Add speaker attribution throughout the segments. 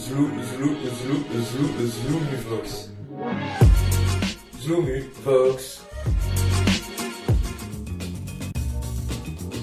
Speaker 1: Zlou, Zlou, Zlou, Zlou, Zloomuvox. Zloomuvox.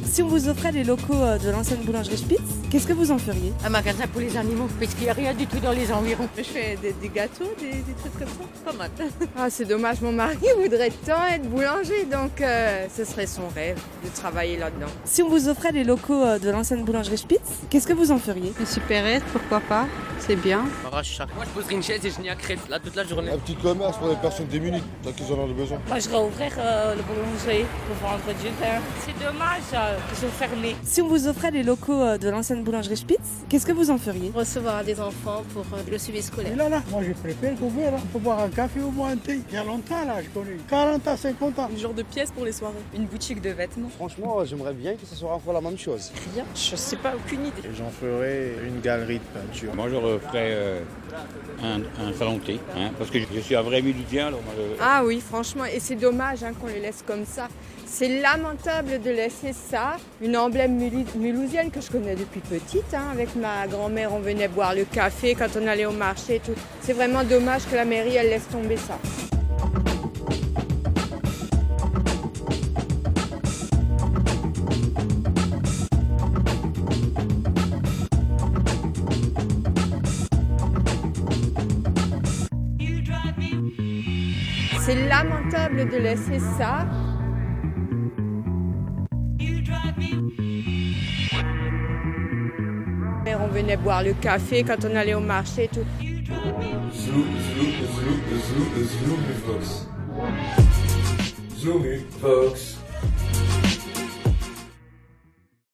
Speaker 2: Si on vous offrait les locaux euh, de l'ancienne boulangerie Spitz, qu'est-ce que vous en feriez
Speaker 3: Un magasin pour les animaux, parce qu'il n'y a rien du tout dans les environs.
Speaker 4: Je fais des, des gâteaux, des, des trucs comme ça, pas mal.
Speaker 5: Ah, c'est dommage, mon mari voudrait tant être boulanger, donc euh, ce serait son rêve de travailler là-dedans.
Speaker 2: Si on vous offrait les locaux euh, de l'ancienne boulangerie Spitz, qu'est-ce que vous en feriez
Speaker 6: Une supérette, pourquoi pas C'est bien.
Speaker 7: Moi, je poserais une chaise et je n'y accrète là toute la journée.
Speaker 8: Un petit commerce pour les personnes démunies, tant qu'ils en ont besoin.
Speaker 3: Moi, je réouvrir euh, le boulangerie pour vendre du pain. C'est dommage euh, qu'ils sont fermés.
Speaker 2: Si on vous offrait les locaux euh, de l'ancienne boulangerie Spitz, qu'est-ce que vous en feriez?
Speaker 4: Recevoir des enfants pour euh, le suivi scolaire.
Speaker 9: Et là, là, moi je préfère couvert. Là. Faut boire un café ou boire un thé. Il y a longtemps là, je connais. 40 à 50 ans.
Speaker 4: Une genre de pièce pour les soirées.
Speaker 6: Une boutique de vêtements.
Speaker 8: Franchement, j'aimerais bien que ce soit encore la même chose.
Speaker 4: Rien, je sais pas, aucune idée.
Speaker 10: J'en ferai une galerie de peinture.
Speaker 11: Moi, je referais euh, un, un salon de thé, hein, parce que je suis un vrai militaire. Alors, moi, je-
Speaker 5: Ah oui, franchement, et c'est dommage hein, qu'on le laisse comme ça. C'est lamentable de laisser ça, une emblème mulhousienne que je connais depuis petite. hein. Avec ma grand-mère, on venait boire le café quand on allait au marché tout. C'est vraiment dommage que la mairie, elle laisse tomber ça. C'est lamentable de laisser ça. Venait boire le café quand on allait au marché tout.